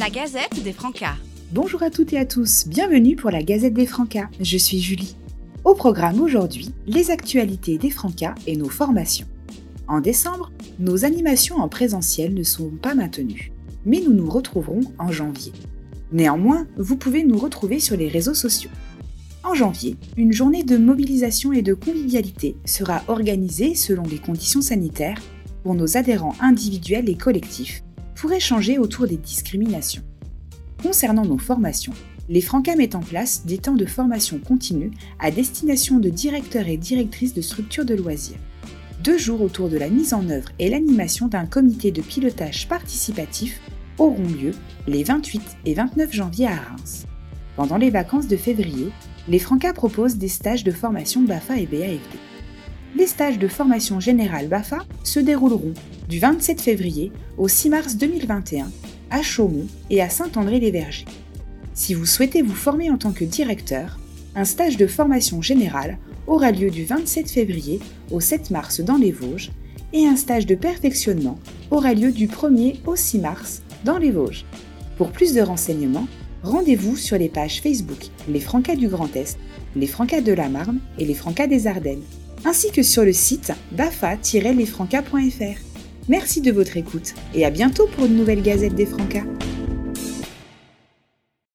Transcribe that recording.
La Gazette des Francas. Bonjour à toutes et à tous, bienvenue pour la Gazette des Francas. Je suis Julie. Au programme aujourd'hui, les actualités des Francas et nos formations. En décembre, nos animations en présentiel ne sont pas maintenues, mais nous nous retrouverons en janvier. Néanmoins, vous pouvez nous retrouver sur les réseaux sociaux. En janvier, une journée de mobilisation et de convivialité sera organisée selon les conditions sanitaires pour nos adhérents individuels et collectifs pour échanger autour des discriminations. Concernant nos formations, les Francas mettent en place des temps de formation continue à destination de directeurs et directrices de structures de loisirs. Deux jours autour de la mise en œuvre et l'animation d'un comité de pilotage participatif auront lieu les 28 et 29 janvier à Reims. Pendant les vacances de février, les Francas proposent des stages de formation BAFA et BAFD. Les stages de formation générale BAFA se dérouleront du 27 février au 6 mars 2021 à Chaumont et à Saint-André-les-Vergers. Si vous souhaitez vous former en tant que directeur, un stage de formation générale aura lieu du 27 février au 7 mars dans les Vosges et un stage de perfectionnement aura lieu du 1er au 6 mars dans les Vosges. Pour plus de renseignements, rendez-vous sur les pages Facebook Les Francas du Grand Est, Les Francas de la Marne et Les Francas des Ardennes, ainsi que sur le site bafa-lesfrancas.fr. Merci de votre écoute et à bientôt pour une nouvelle Gazette des Francas.